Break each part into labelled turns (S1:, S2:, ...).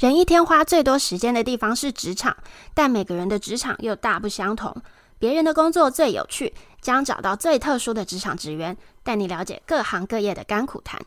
S1: 人一天花最多时间的地方是职场，但每个人的职场又大不相同。别人的工作最有趣，将找到最特殊的职场职员，带你了解各行各业的甘苦谈。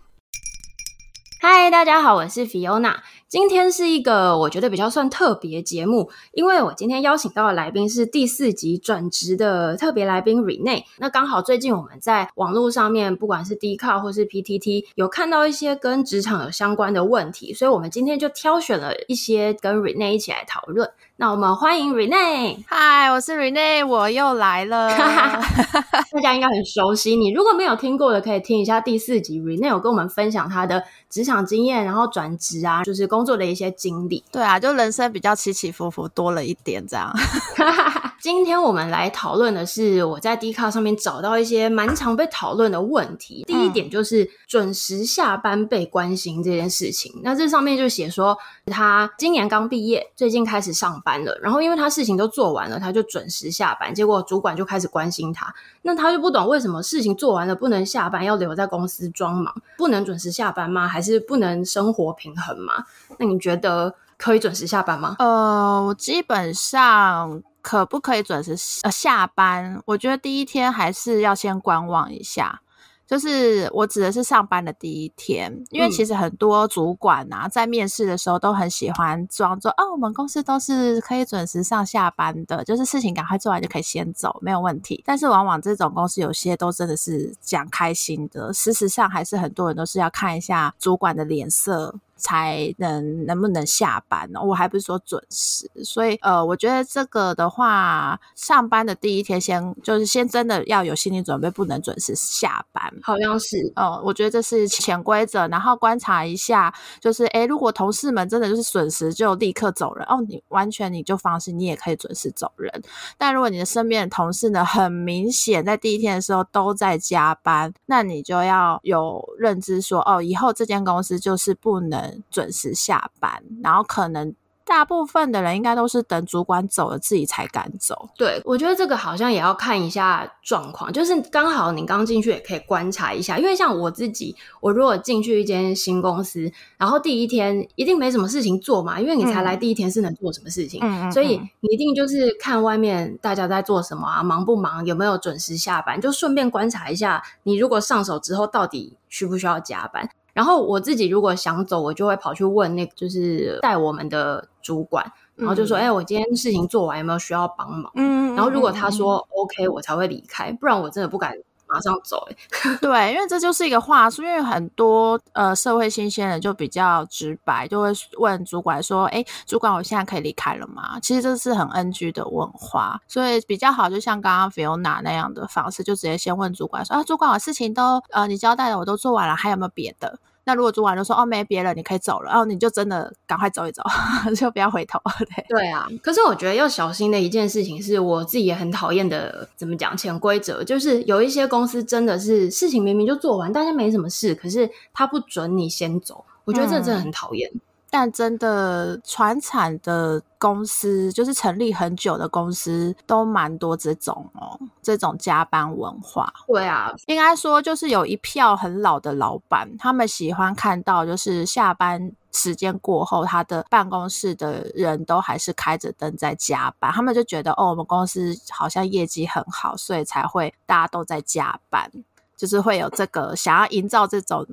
S1: 嗨，大家好，我是 Fiona。今天是一个我觉得比较算特别节目，因为我今天邀请到的来宾是第四集转职的特别来宾 Renee。那刚好最近我们在网络上面，不管是 Dcard 或是 PTT，有看到一些跟职场有相关的问题，所以我们今天就挑选了一些跟 Renee 一起来讨论。那我们欢迎 Renee。
S2: 嗨，我是 Renee，我又来了。
S1: 大家应该很熟悉你，如果没有听过的，可以听一下第四集 Renee 有跟我们分享他的职场经验，然后转职啊，就是工作的一些经历。
S2: 对啊，就人生比较起起伏伏多了一点这样。
S1: 今天我们来讨论的是我在 Dcard 上面找到一些蛮常被讨论的问题。第一点就是准时下班被关心这件事情。嗯、那这上面就写说他今年刚毕业，最近开始上班了，然后因为他事情都做完了，他就准时下班，结果主管就开始关心他。那他就不懂为什么事情做完了不能下班，要留在公司装忙，不能准时下班吗？还是不能生活平衡吗？那你觉得可以准时下班吗？
S2: 呃，我基本上可不可以准时呃下班？我觉得第一天还是要先观望一下。就是我指的是上班的第一天，因为其实很多主管啊，在面试的时候都很喜欢装作哦，我们公司都是可以准时上下班的，就是事情赶快做完就可以先走，没有问题。但是往往这种公司有些都真的是讲开心的，事实上还是很多人都是要看一下主管的脸色。才能能不能下班呢？我还不是说准时，所以呃，我觉得这个的话，上班的第一天先就是先真的要有心理准备，不能准时下班。
S1: 好像是
S2: 哦、呃，我觉得这是潜规则。然后观察一下，就是诶，如果同事们真的就是准时就立刻走人哦，你完全你就放心，你也可以准时走人。但如果你的身边的同事呢，很明显在第一天的时候都在加班，那你就要有认知说哦，以后这间公司就是不能。准时下班，然后可能大部分的人应该都是等主管走了自己才敢走。
S1: 对，我觉得这个好像也要看一下状况，就是刚好你刚进去也可以观察一下，因为像我自己，我如果进去一间新公司，然后第一天一定没什么事情做嘛，因为你才来第一天是能做什么事情，嗯，所以你一定就是看外面大家在做什么啊，忙不忙，有没有准时下班，就顺便观察一下，你如果上手之后到底需不需要加班。然后我自己如果想走，我就会跑去问那个就是带我们的主管，然后就说：“哎、嗯，我今天事情做完，有没有需要帮忙？”嗯，然后如果他说 OK，我才会离开，不然我真的不敢马上走。哎，
S2: 对，因为这就是一个话术，因为很多呃社会新鲜人就比较直白，就会问主管说：“哎，主管，我现在可以离开了吗？”其实这是很 NG 的问话，所以比较好，就像刚刚 Fiona 那样的方式，就直接先问主管说：“啊，主管，我事情都呃你交代的我都做完了，还有没有别的？”那如果主管就说哦，没别人，你可以走了，然后你就真的赶快走一走，就不要回头。对
S1: 对啊，可是我觉得要小心的一件事情是我自己也很讨厌的，怎么讲潜规则，就是有一些公司真的是事情明明就做完，大家没什么事，可是他不准你先走，我觉得这真的很讨厌。嗯
S2: 但真的，传产的公司就是成立很久的公司，都蛮多这种哦，这种加班文化。
S1: 对啊，
S2: 应该说就是有一票很老的老板，他们喜欢看到就是下班时间过后，他的办公室的人都还是开着灯在加班，他们就觉得哦，我们公司好像业绩很好，所以才会大家都在加班，就是会有这个想要营造这种。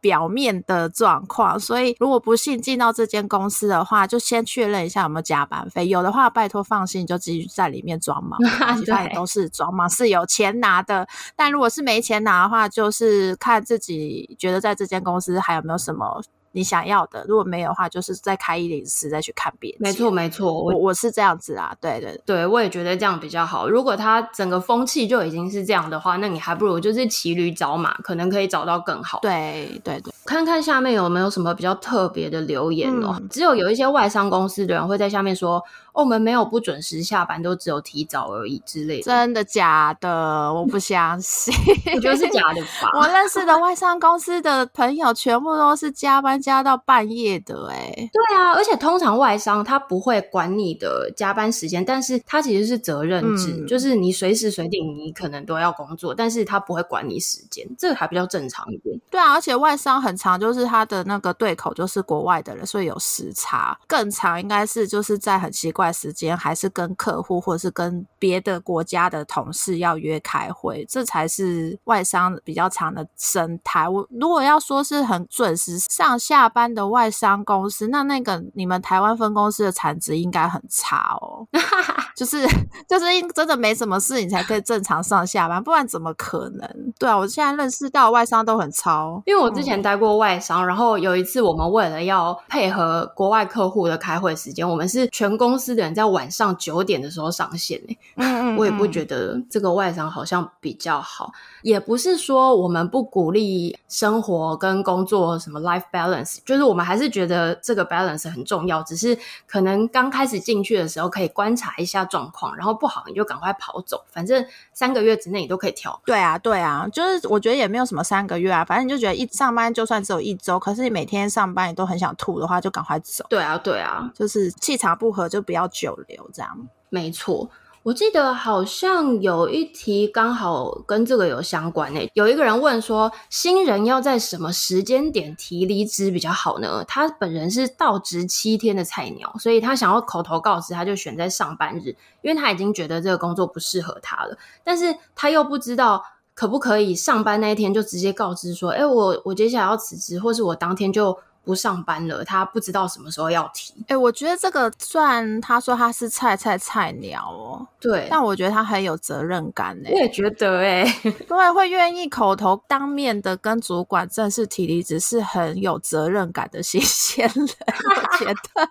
S2: 表面的状况，所以如果不幸进到这间公司的话，就先确认一下有没有加班费。有的话，拜托放心，你就继续在里面装忙，其他也都是装忙，是有钱拿的。但如果是没钱拿的话，就是看自己觉得在这间公司还有没有什么。你想要的，如果没有的话，就是再开一零四再去看别的。
S1: 没错，没错，
S2: 我我是这样子啊，对对
S1: 对，我也觉得这样比较好。如果他整个风气就已经是这样的话，那你还不如就是骑驴找马，可能可以找到更好。
S2: 对对对，
S1: 看看下面有没有什么比较特别的留言哦。嗯、只有有一些外商公司的人会在下面说。我们没有不准时下班，都只有提早而已之类的。
S2: 真的假的？我不相信。
S1: 我觉得是假的吧。
S2: 我认识的外商公司的朋友，全部都是加班加到半夜的。哎，
S1: 对啊，而且通常外商他不会管你的加班时间，但是他其实是责任制，嗯、就是你随时随地你可能都要工作，但是他不会管你时间，这个还比较正常一点。
S2: 对啊，而且外商很常就是他的那个对口就是国外的人，所以有时差。更长应该是就是在很奇怪时间，还是跟客户或者是跟别的国家的同事要约开会，这才是外商比较长的生态。我如果要说是很准时上下班的外商公司，那那个你们台湾分公司的产值应该很差哦。就是就是真的没什么事，你才可以正常上下班，不然怎么可能？对啊，我现在认识到外商都很超，
S1: 因为我之前待过外商，嗯、然后有一次我们为了要配合国外客户的开会时间，我们是全公司的人在晚上九点的时候上线。嗯，嗯，嗯，我也不觉得这个外商好像比较好，也不是说我们不鼓励生活跟工作什么 life balance，就是我们还是觉得这个 balance 很重要，只是可能刚开始进去的时候可以观察一下状况，然后不好你就赶快跑走，反正三个月之内你都可以调。
S2: 对啊，对啊，就是我觉得也没有什么三个月啊，反正你就觉得一上班就算只有一周，可是你每天上班你都很想吐的话，就赶快走。
S1: 对啊，对啊，
S2: 就是气场不合就不要久留，这样。
S1: 没错。我记得好像有一题刚好跟这个有相关诶，有一个人问说，新人要在什么时间点提离职比较好呢？他本人是到职七天的菜鸟，所以他想要口头告知，他就选在上班日，因为他已经觉得这个工作不适合他了，但是他又不知道可不可以上班那一天就直接告知说，诶，我我接下来要辞职，或是我当天就。不上班了，他不知道什么时候要提。
S2: 哎、欸，我觉得这个算他说他是菜菜菜鸟哦，
S1: 对，
S2: 但我觉得他很有责任感哎，
S1: 我也觉得哎，
S2: 对，会愿意口头当面的跟主管正式提离职，是很有责任感的新鲜人。我觉得，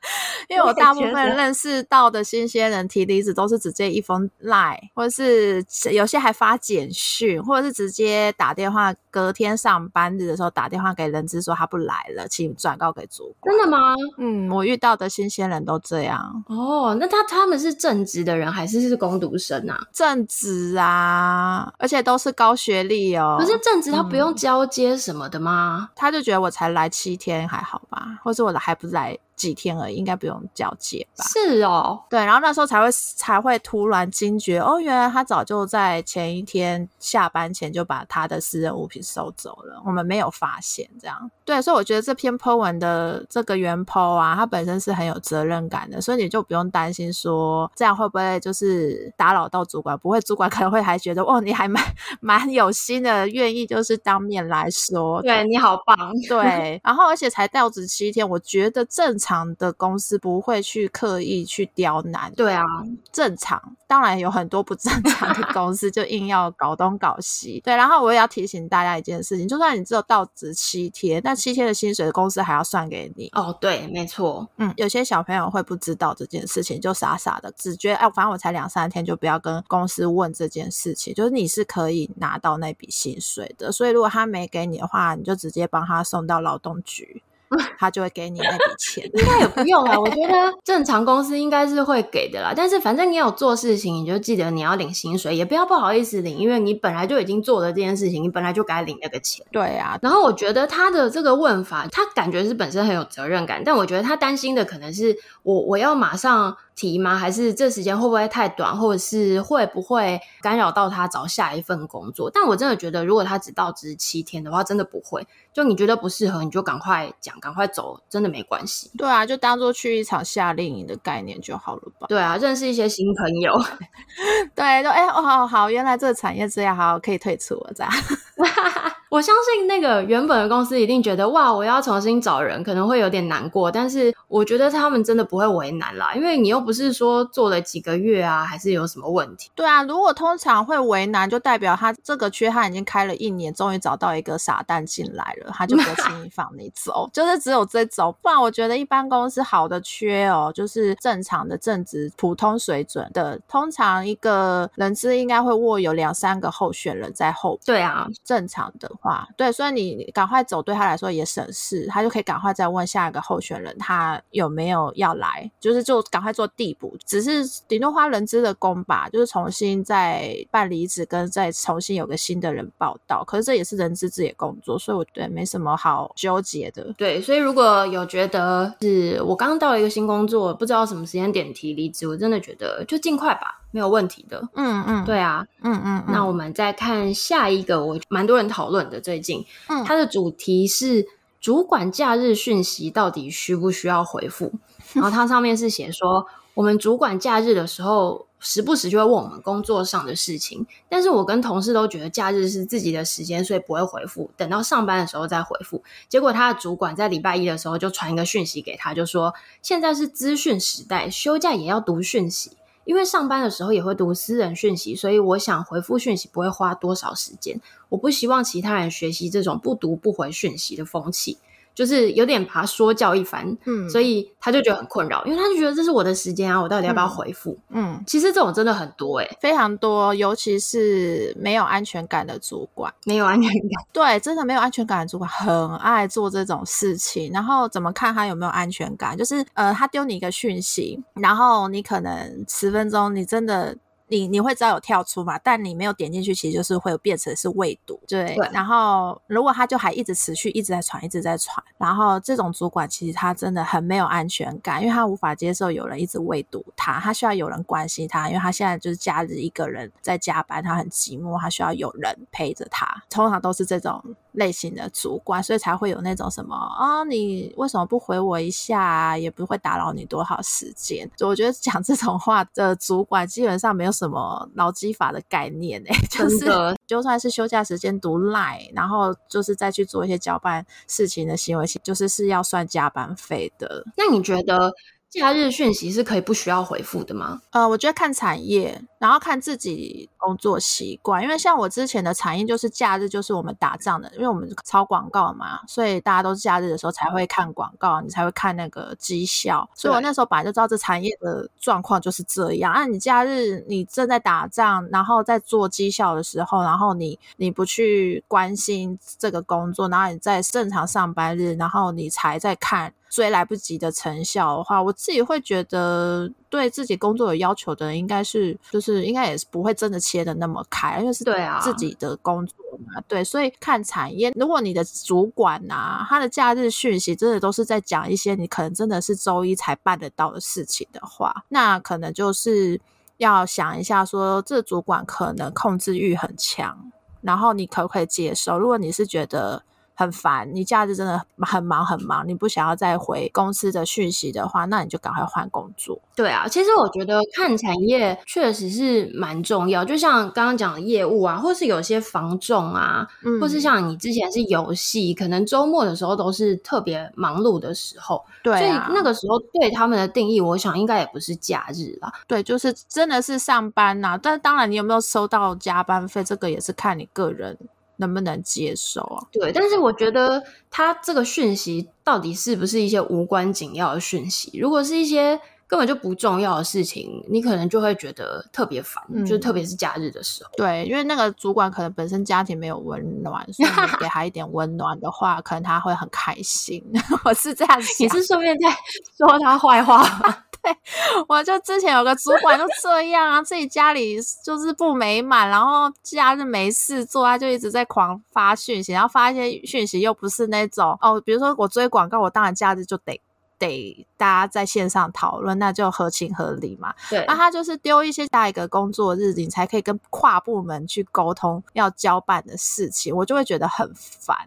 S2: 因为我大部分认识到的新鲜人提离职都是直接一封 line，或者是有些还发简讯，或者是直接打电话，隔天上班日的时候打电话给人资说他不来了，请。转告给主管。
S1: 真的吗？
S2: 嗯，我遇到的新鲜人都这样。
S1: 哦，那他他们是正职的人还是是工读生啊？
S2: 正职啊，而且都是高学历哦。
S1: 可是正职他不用交接什么的吗？
S2: 嗯，他就觉得我才来七天还好吧，或者我的还不来。几天而已，应该不用交接吧？
S1: 是哦，
S2: 对，然后那时候才会才会突然惊觉，哦，原来他早就在前一天下班前就把他的私人物品收走了，我们没有发现，这样。对，所以我觉得这篇 po 文的这个原 po 啊，他本身是很有责任感的，所以你就不用担心说这样会不会就是打扰到主管，不会，主管可能会还觉得，哦，你还蛮蛮有心的，愿意就是当面来说，
S1: 对，你好棒，
S2: 对，然后而且才到职七天，我觉得正常。常的公司不会去刻意去刁难，
S1: 对啊，
S2: 正常。当然有很多不正常的公司就硬要搞东搞西，对。然后我也要提醒大家一件事情，就算你只有到职七天，那七天的薪水的公司还要算给你。
S1: 哦，对，没错。
S2: 嗯，有些小朋友会不知道这件事情，就傻傻的只觉得，哎，反正我才两三天，就不要跟公司问这件事情。就是你是可以拿到那笔薪水的，所以如果他没给你的话，你就直接帮他送到劳动局。他就会给你那笔钱，
S1: 应该也不用啊。我觉得 正常公司应该是会给的啦。但是反正你有做事情，你就记得你要领薪水，也不要不好意思领，因为你本来就已经做了这件事情，你本来就该领那个钱。
S2: 对啊。
S1: 然后我觉得他的这个问法，他感觉是本身很有责任感，但我觉得他担心的可能是我我要马上提吗？还是这时间会不会太短，或者是会不会干扰到他找下一份工作？但我真的觉得，如果他只到职七天的话，真的不会。就你觉得不适合，你就赶快讲，赶快走，真的没关系。
S2: 对啊，就当做去一场夏令营的概念就好了吧。
S1: 对啊，认识一些新朋友。
S2: 对，就哎，哦，好好，原来这个产业这样，好，可以退出了，这样。
S1: 我相信那个原本的公司一定觉得哇，我要重新找人，可能会有点难过。但是我觉得他们真的不会为难啦，因为你又不是说做了几个月啊，还是有什么问题。
S2: 对啊，如果通常会为难，就代表他这个缺他已经开了一年，终于找到一个傻蛋进来了，他就不轻易放你走。就是只有这种，不然我觉得一般公司好的缺哦，就是正常的正职普通水准的，通常一个人资应该会握有两三个候选人在后。
S1: 对啊，
S2: 正常的。话对，所以你赶快走，对他来说也省事，他就可以赶快再问下一个候选人，他有没有要来，就是就赶快做递补，只是顶多花人资的工吧，就是重新再办离职，跟再重新有个新的人报到。可是这也是人资自己的工作，所以我觉得没什么好纠结的。
S1: 对，所以如果有觉得是我刚到一个新工作，不知道什么时间点提离职，我真的觉得就尽快吧。没有问题的，
S2: 嗯嗯，
S1: 对啊，
S2: 嗯嗯，
S1: 那我们再看下一个，我蛮多人讨论的最近，嗯，它的主题是主管假日讯息到底需不需要回复？然后它上面是写说，我们主管假日的时候，时不时就会问我们工作上的事情，但是我跟同事都觉得假日是自己的时间，所以不会回复，等到上班的时候再回复。结果他的主管在礼拜一的时候就传一个讯息给他，就说现在是资讯时代，休假也要读讯息，因为上班的时候也会读私人讯息，所以我想回复讯息不会花多少时间。我不希望其他人学习这种不读不回讯息的风气。就是有点把他说教一番，嗯，所以他就觉得很困扰，因为他就觉得这是我的时间啊，我到底要不要回复？嗯，其实这种真的很多诶、欸，
S2: 非常多，尤其是没有安全感的主管，
S1: 没有安全感，
S2: 对，真的没有安全感的主管很爱做这种事情。然后怎么看他有没有安全感？就是呃，他丢你一个讯息，然后你可能十分钟，你真的。你你会知道有跳出嘛？但你没有点进去，其实就是会变成是未读。对，对。然后如果他就还一直持续一直在传，一直在传，然后这种主管其实他真的很没有安全感，因为他无法接受有人一直未读他，他需要有人关心他，因为他现在就是假日一个人在加班，他很寂寞，他需要有人陪着他。通常都是这种类型的主管，所以才会有那种什么啊、哦，你为什么不回我一下啊？也不会打扰你多少时间。就我觉得讲这种话的主管基本上没有什么劳基法的概念诶、欸，就是 就算是休假时间读 Line，然后就是再去做一些交办事情的行为，就是是要算加班费的。
S1: 那你觉得？假日讯息是可以不需要回复的吗？
S2: 呃，我觉得看产业，然后看自己工作习惯。因为像我之前的产业就是假日就是我们打仗的，因为我们抄广告嘛，所以大家都是假日的时候才会看广告，你才会看那个绩效。所以我那时候本来就知道这产业的状况就是这样。那、啊、你假日你正在打仗，然后在做绩效的时候，然后你你不去关心这个工作，然后你在正常上班日，然后你才在看。追来不及的成效的话，我自己会觉得对自己工作有要求的人，应该是就是应该也是不会真的切的那么开，因为是对啊自己的工作嘛，对，所以看产业。如果你的主管啊，他的假日讯息真的都是在讲一些你可能真的是周一才办得到的事情的话，那可能就是要想一下说，这主管可能控制欲很强，然后你可不可以接受？如果你是觉得。很烦，你假日真的很忙很忙，你不想要再回公司的讯息的话，那你就赶快换工作。
S1: 对啊，其实我觉得看产业确实是蛮重要，就像刚刚讲的业务啊，或是有些房仲啊，嗯、或是像你之前是游戏，可能周末的时候都是特别忙碌的时候。对、啊，所以那个时候对他们的定义，我想应该也不是假日啦。
S2: 对，就是真的是上班呐、啊。但当然，你有没有收到加班费，这个也是看你个人。能不能接受啊？
S1: 对，但是我觉得他这个讯息到底是不是一些无关紧要的讯息？如果是一些根本就不重要的事情，你可能就会觉得特别烦，嗯、就是特别是假日的时候。
S2: 对，因为那个主管可能本身家庭没有温暖，所以你给他一点 温暖的话，可能他会很开心。我是这样想，
S1: 你是顺便在说他坏话吗？
S2: 我就之前有个主管就这样啊，自己家里就是不美满，然后假日没事做，他就一直在狂发讯息，然后发一些讯息又不是那种哦，比如说我追广告，我当然假日就得。得大家在线上讨论，那就合情合理嘛。对，那他就是丢一些下一个工作日，你才可以跟跨部门去沟通要交办的事情，我就会觉得很烦。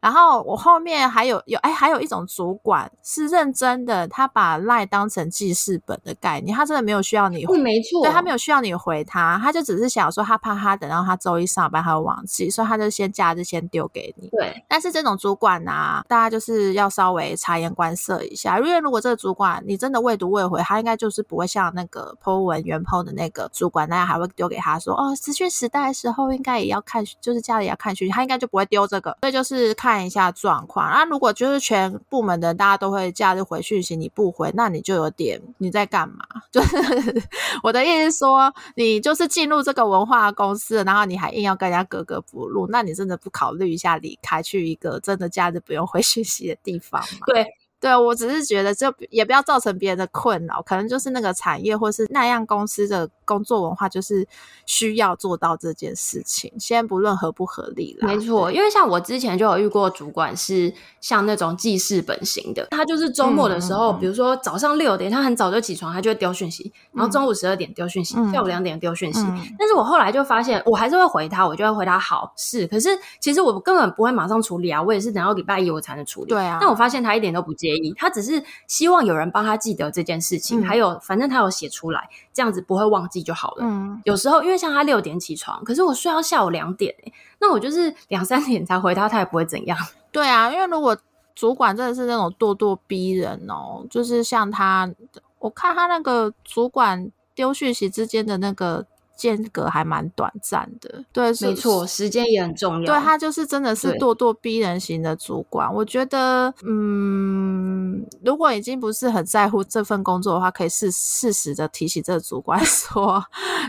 S2: 然后我后面还有有哎，还有一种主管是认真的，他把 LINE 当成记事本的概念，他真的没有需要你回，
S1: 没错，
S2: 对，他没有需要你回他，他就只是想说他怕他等到他周一上班他会忘记，所以他就先假日先丢给你。对，但是这种主管啊，大家就是要稍微察言观色一下，因为如果这个主管你真的未读未回，他应该就是不会像那个 po 文原 po 的那个主管那样，还会丢给他说哦，资讯时代的时候应该也要看，就是家里要看讯息，他应该就不会丢这个。所以就是看一下状况。那如果就是全部门的大家都会假日回讯息，你不回，那你就有点你在干嘛？就是我的意思说，你就是进入这个文化公司，然后你还硬要跟人家格格不入，那你真的不考虑一下离开，去一个真的假日不用回讯息的地方吗？
S1: 对。
S2: 对，我只是觉得，就也不要造成别人的困扰，可能就是那个产业或是那样公司的工作文化，就是需要做到这件事情。先不论合不合理了。
S1: 没错，因为像我之前就有遇过主管是像那种记事本型的，他就是周末的时候，嗯、比如说早上六点，他很早就起床，他就会丢讯息，然后中午十二点丢讯息，嗯、下午两点丢讯息。嗯、但是我后来就发现，我还是会回他，我就会回他好是，可是其实我根本不会马上处理啊，我也是等到礼拜一我才能处理。对啊，但我发现他一点都不介意，他只是希望有人帮他记得这件事情，嗯、还有反正他有写出来，这样子不会忘记就好了。嗯，有时候因为像他六点起床，可是我睡到下午两点、欸，那我就是两三点才回他，他也不会怎样。
S2: 对啊，因为如果主管真的是那种咄咄逼人哦，就是像他，我看他那个主管丢讯息之间的那个。间隔还蛮短暂的，对，
S1: 没错，时间也很重要。
S2: 对，他就是真的是咄咄逼人型的主管。我觉得，嗯，如果已经不是很在乎这份工作的话，可以适适时的提醒这个主管 说，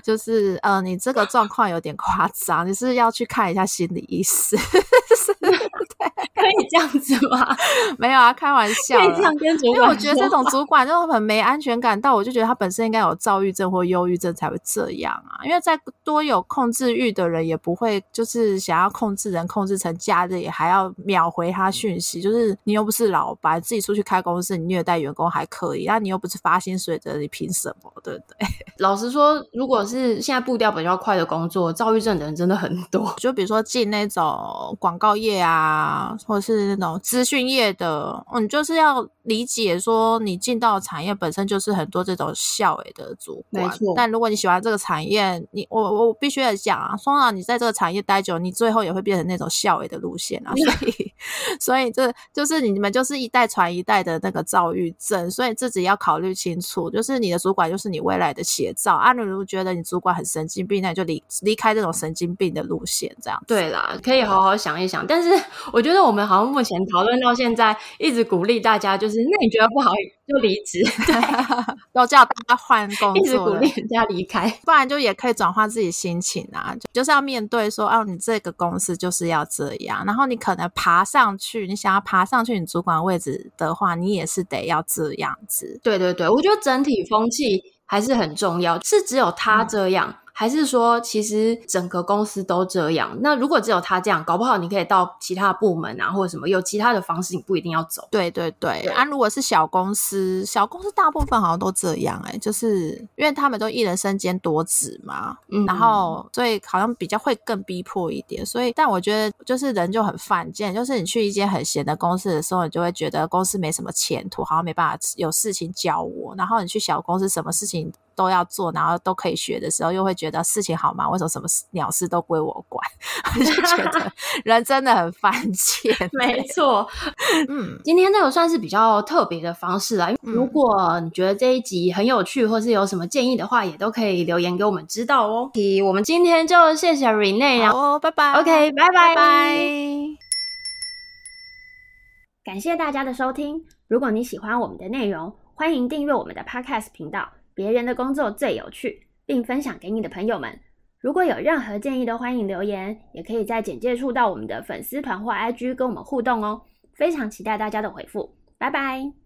S2: 就是呃，你这个状况有点夸张，你是要去看一下心理医师。
S1: 可以这样子吗？
S2: 没有啊，开玩笑。
S1: 可以这样跟主管说。
S2: 因为我觉得这种主管就很没安全感，但我就觉得他本身应该有躁郁症或忧郁症才会这样啊。因为再多有控制欲的人，也不会就是想要控制人，控制成假日也还要秒回他讯息。就是你又不是老板，自己出去开公司，你虐待员工还可以，那你又不是发薪水的，你凭什么？对不对？
S1: 老实说，如果是现在步调比较快的工作，躁郁症的人真的很多。
S2: 就比如说进那种广告业啊。啊或者是那种资讯业的，嗯，就是要理解说，你进到产业本身就是很多这种校委的主管。没错。但如果你喜欢这个产业，你我我必须得讲啊，通常你在这个产业待久，你最后也会变成那种校委的路线啊。所以，所以这就是你们就是一代传一代的那个躁郁症，所以自己要考虑清楚，就是你的主管就是你未来的写照啊。你如果觉得你主管很神经病，那你就离离开这种神经病的路线，这样。
S1: 对啦，可以好好想一想。但是我觉得我们。好像目前讨论到现在，一直鼓励大家，就是那你觉得不好就离职，对，
S2: 都叫大家换工作，
S1: 一直鼓励人家离开，
S2: 不然就也可以转换自己心情啊，就就是要面对说，哦，你这个公司就是要这样，然后你可能爬上去，你想要爬上去你主管位置的话，你也是得要这样子。
S1: 对对对，我觉得整体风气还是很重要，是只有他这样。嗯还是说，其实整个公司都这样？那如果只有他这样，搞不好你可以到其他部门啊，或者什么有其他的方式，你不一定要走。
S2: 对对对，对啊，如果是小公司，小公司大部分好像都这样哎、欸，就是因为他们都一人身兼多职嘛，嗯，然后所以好像比较会更逼迫一点。所以，但我觉得就是人就很犯贱，就是你去一间很闲的公司的时候，你就会觉得公司没什么前途，好像没办法有事情教我。然后你去小公司，什么事情都要做，然后都可以学的时候，又会觉得事情好忙，为什么什么鸟事都归我管？我就觉得 人真的很犯贱。
S1: 没错，嗯，今天这个算是比较特别的方式啦。如果你觉得这一集很有趣，或是有什么建议的话，也都可以留言给我们知道哦。我们今天就谢谢 Renee，然后
S2: 拜拜。
S1: OK，拜拜
S2: 拜。
S1: 感谢大家的收听。如果你喜欢我们的内容，欢迎订阅我们的 Podcast 频道。别人的工作最有趣，并分享给你的朋友们。如果有任何建议，都欢迎留言，也可以在简介处到我们的粉丝团或 IG 跟我们互动哦。非常期待大家的回复，拜拜。